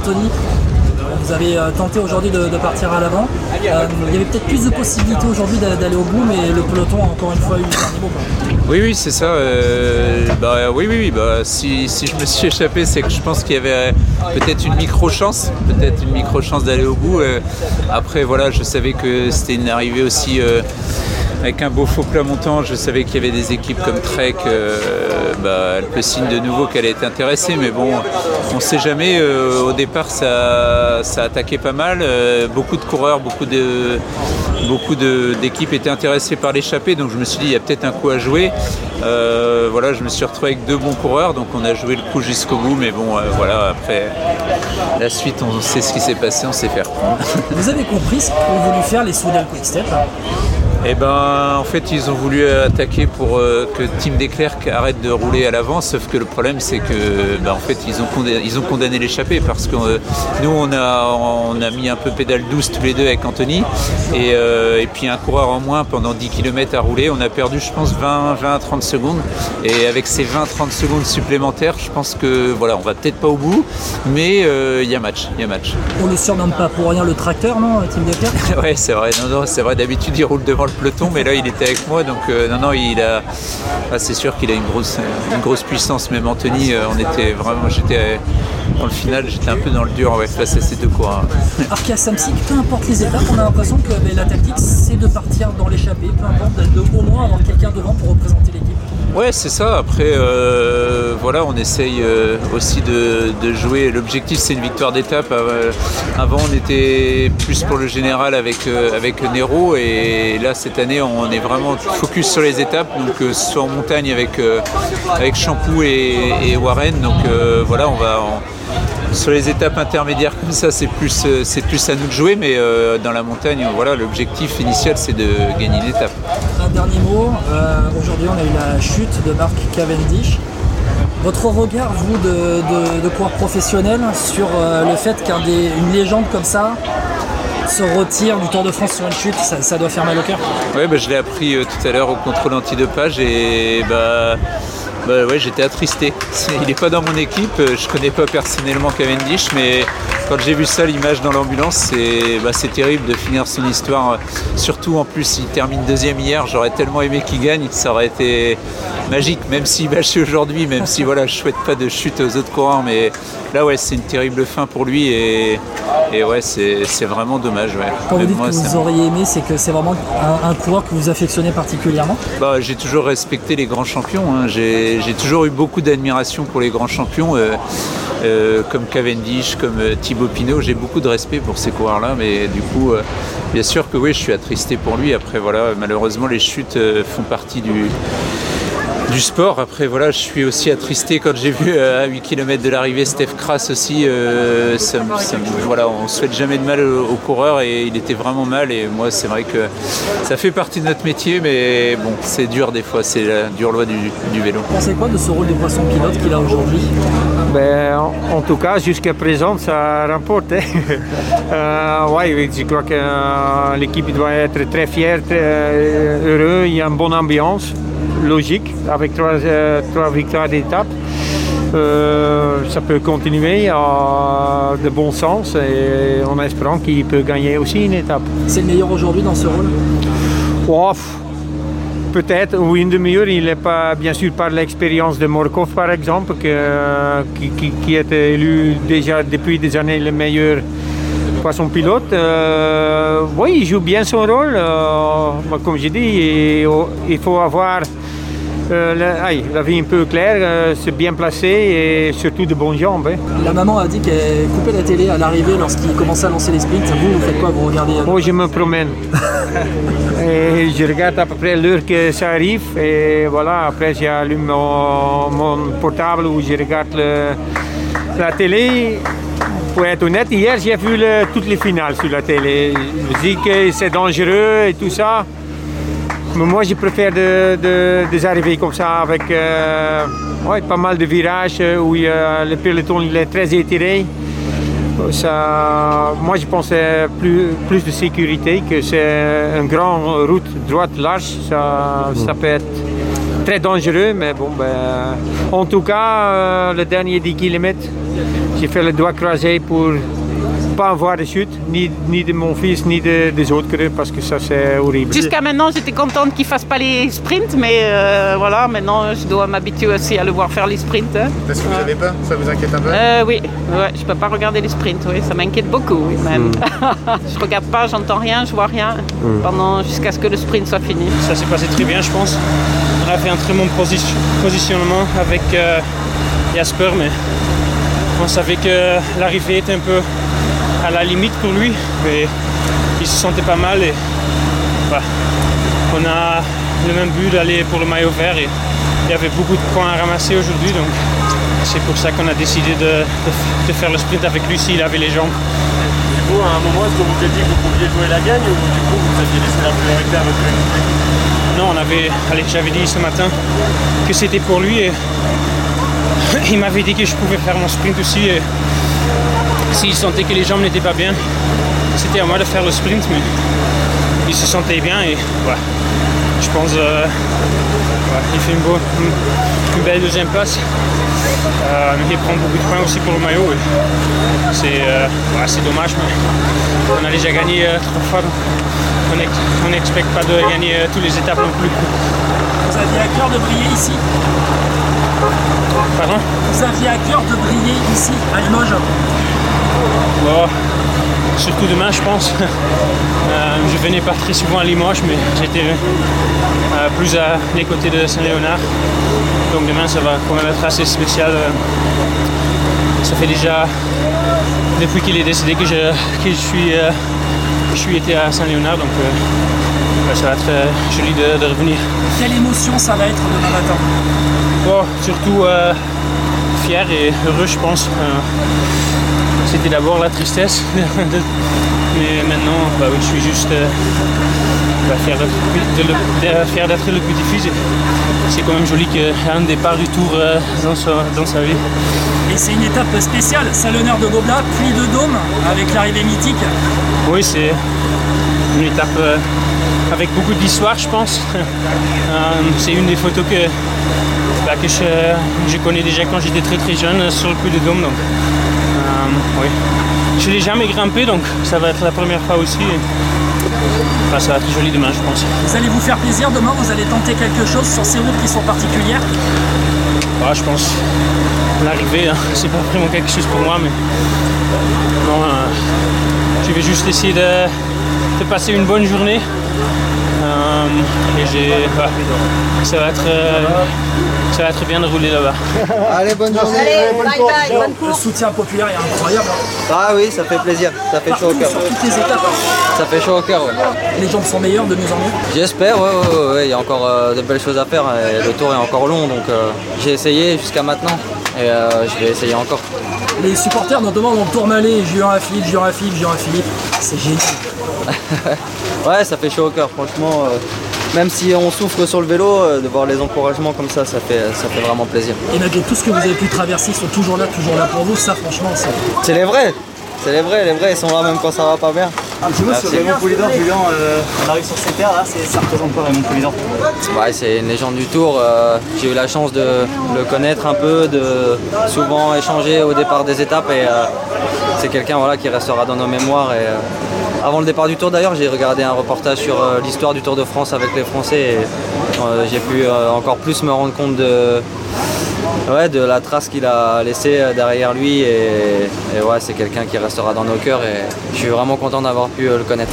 Anthony. Vous avez euh, tenté aujourd'hui de, partir à l'avant. Euh, il y avait peut-être plus de possibilités aujourd'hui d'aller au bout, mais le peloton a encore une fois eu le dernier mot. Oui, oui, c'est ça. Euh, bah, oui, oui. Bah, si, je me suis échappé, c'est que je pense qu'il y avait peut-être une micro-chance, peut-être une micro-chance d'aller au bout. après, voilà, je savais que c'était une arrivée aussi avec un beau faux plat montant. Je savais qu'il y avait des équipes comme Trek, euh, bah, signe de nouveau qu'elle était intéressée, mais bon, on ne sait jamais. Euh, au départ, ça, a attaqué pas mal. Euh, beaucoup de coureurs, beaucoup de beaucoup d'équipes étaient intéressées par l'échappée, donc je me suis dit il y a peut-être un coup à jouer. Euh, voilà, je me suis retrouvé avec deux bons coureurs, donc on a joué le coup jusqu'au bout, mais bon, voilà, après la suite, on sait ce qui s'est passé, on sait faire Vous avez compris ce qu'ont voulu faire les Soudal Quickstep hein? Eh ben, en fait, ils ont voulu attaquer pour euh, que Tim Declercq arrête de rouler à l'avant, sauf que le problème, c'est que, ben, en fait, ils ont condamné, ils ont condamné l'échappée parce que euh, nous, on a, on a mis un peu pédale douce tous les deux avec Anthony, et, euh, et, puis un coureur en moins pendant 10 km à rouler. On a perdu, je pense, 20, 20 30 secondes, et avec ces 20-30 secondes supplémentaires, je pense que, voilà, on va peut-être pas au bout, mais il y a match, il y a match. On le surnomme pas pour rien le tracteur, non, Tim Declercq Ouais, c'est vrai. Non, non, c'est vrai. D'habitude, il roule devant le peloton, mais là il était avec moi, donc euh, non, non, il a. Ah, c'est sûr qu'il a une grosse, une grosse puissance. Même Anthony, euh, on était vraiment, j'étais dans le final, j'étais un peu dans le dur ouais, face à ces deux coureurs. Arkia Samsic, peu importe les étapes, on a l'impression que la tactique c'est de partir dans l'échappée, peu importe, de au moins avoir quelqu'un devant pour représenter l'équipe. Ouais, c'est ça. Après, euh, voilà, on essaye euh, aussi de, jouer. L'objectif, c'est une victoire d'étape. Euh, avant, on était plus pour le général avec, avec Nero. Et là, cette année, on est vraiment focus sur les étapes. Donc, soit en montagne avec, avec Champou et, Warren. Donc, voilà, on va sur les étapes intermédiaires comme ça, c'est plus, c'est plus à nous de jouer, mais dans la montagne, voilà, l'objectif initial, c'est de gagner une étape. Dernier mot. Euh, aujourd'hui, on a eu la chute de Marc Cavendish. Votre regard, vous, de, de, coureur professionnel, sur le fait qu'une légende comme ça se retire du Tour de France sur une chute, ça, doit faire mal au cœur Oui, bah, je l'ai appris tout à l'heure au contrôle antidopage et bah, bah ouais, j'étais attristé. Il n'est pas dans mon équipe, euh, je connais pas personnellement Cavendish, mais quand j'ai vu ça, l'image dans l'ambulance, c'est bah, terrible de finir son histoire. Surtout en plus, il termine deuxième hier, j'aurais tellement aimé qu'il gagne, ça aurait été magique, même s'il bâchait aujourd'hui, même si voilà, je souhaite pas de chute aux autres coureurs, mais là ouais, c'est une terrible fin pour lui et, et ouais, c'est vraiment dommage. Ouais. Quand vous dites que vous auriez aimé, c'est que c'est vraiment un, coureur que vous affectionnez particulièrement? Bah, J'ai toujours respecté les grands champions, hein. j'ai toujours eu beaucoup d'admiration pour les grands champions. Euh, euh, comme Cavendish, comme euh, Thibaut Pinot. J'ai beaucoup de respect pour ces coureurs-là, mais du coup, bien sûr que oui, je suis attristé pour lui. Après, voilà, malheureusement, les chutes font partie du, du sport. Après, voilà, je suis aussi attristé quand j'ai vu euh, à 8 km de l'arrivée Steph Kras aussi. Euh, voilà, on ne souhaite jamais de mal aux, coureurs et il était vraiment mal. Et moi, c'est vrai que ça fait partie de notre métier, mais bon, c'est dur des fois, c'est la dure loi du, vélo. Vous pensez quoi de ce rôle de poisson pilote qu'il a aujourd'hui? Ben, en, tout cas, jusqu'à présent, ça remporte. Hein. Euh, ouais, je crois que l'équipe doit être très fière, très heureux. Il y a une bonne ambiance logique avec trois, euh, trois victoires d'étape. Euh, ça peut continuer à de bon sens et en espérant qu'il peut gagner aussi une étape. C'est le meilleur aujourd'hui dans ce rôle? Peut-être, ou une demi-heure, il n'est pas, bien sûr, par l'expérience de Morkov, par exemple, qui, qui, qui, était élu déjà depuis des années le meilleur poisson pilote. Euh, oui, il joue bien son rôle. comme j'ai dit, il faut avoir euh, la, vie un peu claire, euh, c'est bien placé et surtout de bonnes jambes. Hein. La maman a dit qu'elle coupait la télé à l'arrivée lorsqu'il commençait à lancer les sprints. Vous, vous faites quoi Vous regardez Moi, oh, je me promène. et je regarde à peu près l'heure que ça arrive. Et voilà, après, j'allume mon, mon, portable où je regarde la télé. Pour être honnête, hier, j'ai vu toutes les finales sur la télé. Je me dis que c'est dangereux et tout ça. Mais moi, je préfère de, de, des arrivées comme ça avec euh, ouais, pas mal de virages euh, où le peloton il est très étiré. Ça, moi, je pense plus, plus de sécurité, que c'est une grande route droite large. Ça, ça peut être très dangereux, mais bon, ben, en tout cas, le dernier 10 km, j'ai fait le doigt croisé pour pas avoir de chute, ni, ni de mon fils, ni de- des autres creux, parce que ça c'est horrible. Jusqu'à maintenant, j'étais contente qu'il fasse pas les sprints, mais euh, voilà, maintenant je dois m'habituer aussi à le voir faire les sprints. hein. Est-ce que vous avez peur Ça vous inquiète un peu? Euh, oui, ouais, je peux pas regarder les sprints, oui, ça m'inquiète beaucoup, oui, même. je regarde pas, j'entends rien, je vois rien, pendant jusqu'à ce que le sprint soit fini. Ça s'est passé très bien, je pense. On a fait un très bon posi- positionnement avec euh, Jasper, mais on savait que l'arrivée était un peu à la limite pour lui, mais il se sentait pas mal et voilà. on a le même but d'aller pour le maillot vert et il y avait beaucoup de points à ramasser aujourd'hui, donc c'est pour ça qu'on a décidé de- de faire le sprint avec lui s'il avait les jambes. À un moment, est-ce que vous êtes dit que vous pouviez jouer la gagne ou du coup vous aviez laissé la priorité à votre coéquipier Non, on avait, allez, j'avais dit ce matin que c'était pour lui et il m'avait dit que je pouvais faire mon sprint aussi. Et s'il sentait que les jambes n'étaient pas bien, c'était à moi de faire le sprint, mais il se sentait bien et. Je pense euh, ouais, il fait une, belle deuxième place. Euh, il prend beaucoup de points aussi pour le maillot. C'est euh, c'est dommage, mais on a déjà gagné euh, trois fois. donc On n'ex- on n'expecte pas de gagner euh, toutes les étapes non plus. Vous aviez à cœur de briller ici Pardon? Vous aviez à cœur de briller ici, à Limoges Bon, surtout demain, je pense. Euh, je venais pas très souvent à Limoges, mais j'étais euh, plus à les côtés de Saint-Léonard. Donc demain, ça va quand même être assez spécial. Ça fait déjà depuis qu'il est décédé que je, que je suis, euh, je suis été à Saint-Léonard, donc euh, ouais, ça va être euh, joli de, de revenir. Quelle émotion ça va être demain matin Bon, surtout euh, fier et heureux, je pense. C'était d'abord la tristesse, mais maintenant, bah oui, je suis juste bah, fier d'être de le- le petit-fils. et C'est quand même joli qu'il y ait un départ du tour euh, dans, sa, dans sa vie. Et c'est une étape spéciale, c'est l'honneur de Goblat, puis de Dôme, avec l'arrivée mythique. Oui, c'est une étape euh, avec beaucoup d'histoire, je pense. Euh, c'est une des photos que, bah, que je, je connais déjà quand j'étais très très jeune sur le puy de Dôme. Donc, euh, oui. Je ne l'ai jamais grimpé, donc ça va être la première fois aussi. Bah, ça va être joli demain, je pense. Vous allez vous faire plaisir demain, vous allez tenter quelque chose sur ces routes qui sont particulières. Bah, je pense l'arrivée, hein, c'est pas vraiment quelque chose pour moi, mais non, euh, je vais juste essayer de, de passer une bonne journée. Euh, et j'ai, bah, ça va être, euh, ça va être bien de rouler là-bas. Allez, bonne journée. Allez, bye bye, bonne Le course. soutien populaire est incroyable. Ah oui, ça fait plaisir. Ça fait chaud au cœur. sur toutes les étapes. Ça fait chaud au cœur, ouais. Les jambes sont meilleures de mieux en mieux. J'espère, ouais, ouais, ouais, ouais, il y a encore euh, de belles choses à faire. et le tour est encore long, donc euh, j'ai essayé jusqu'à maintenant. Et euh, je vais essayer encore. Les supporters notamment dans le Tourmalet, Julien Philippe, Julien Philippe, Julien Philippe, c'est génial. Ouais, ça fait chaud au cœur, franchement. euh, même si on souffre sur le vélo, euh, de voir les encouragements comme ça, ça fait, ça fait vraiment plaisir. Et malgré tout ce que vous avez pu traverser, ils sont toujours là, toujours là pour vous. Ça, franchement, c'est. C'est les vrais. C'est les vrais, les vrais, ils sont là même quand ça va pas bien. Un petit mot sur Raymond Poulidor, Julien. euh, on arrive sur ces terres là, ça représente quoi Raymond Poulidor? Ouais, c'est une légende du tour. euh, J'ai eu la chance de le connaître un peu, de souvent échanger au départ des étapes et euh, c'est quelqu'un voilà, qui restera dans nos mémoires. Et, avant le départ du tour d'ailleurs, j'ai regardé un reportage sur l'histoire du Tour de France avec les Français et j'ai pu encore plus me rendre compte de, ouais, de la trace qu'il a laissée euh, derrière lui et, ouais, c'est quelqu'un qui restera dans nos cœurs et je suis vraiment content d'avoir pu euh, le connaître.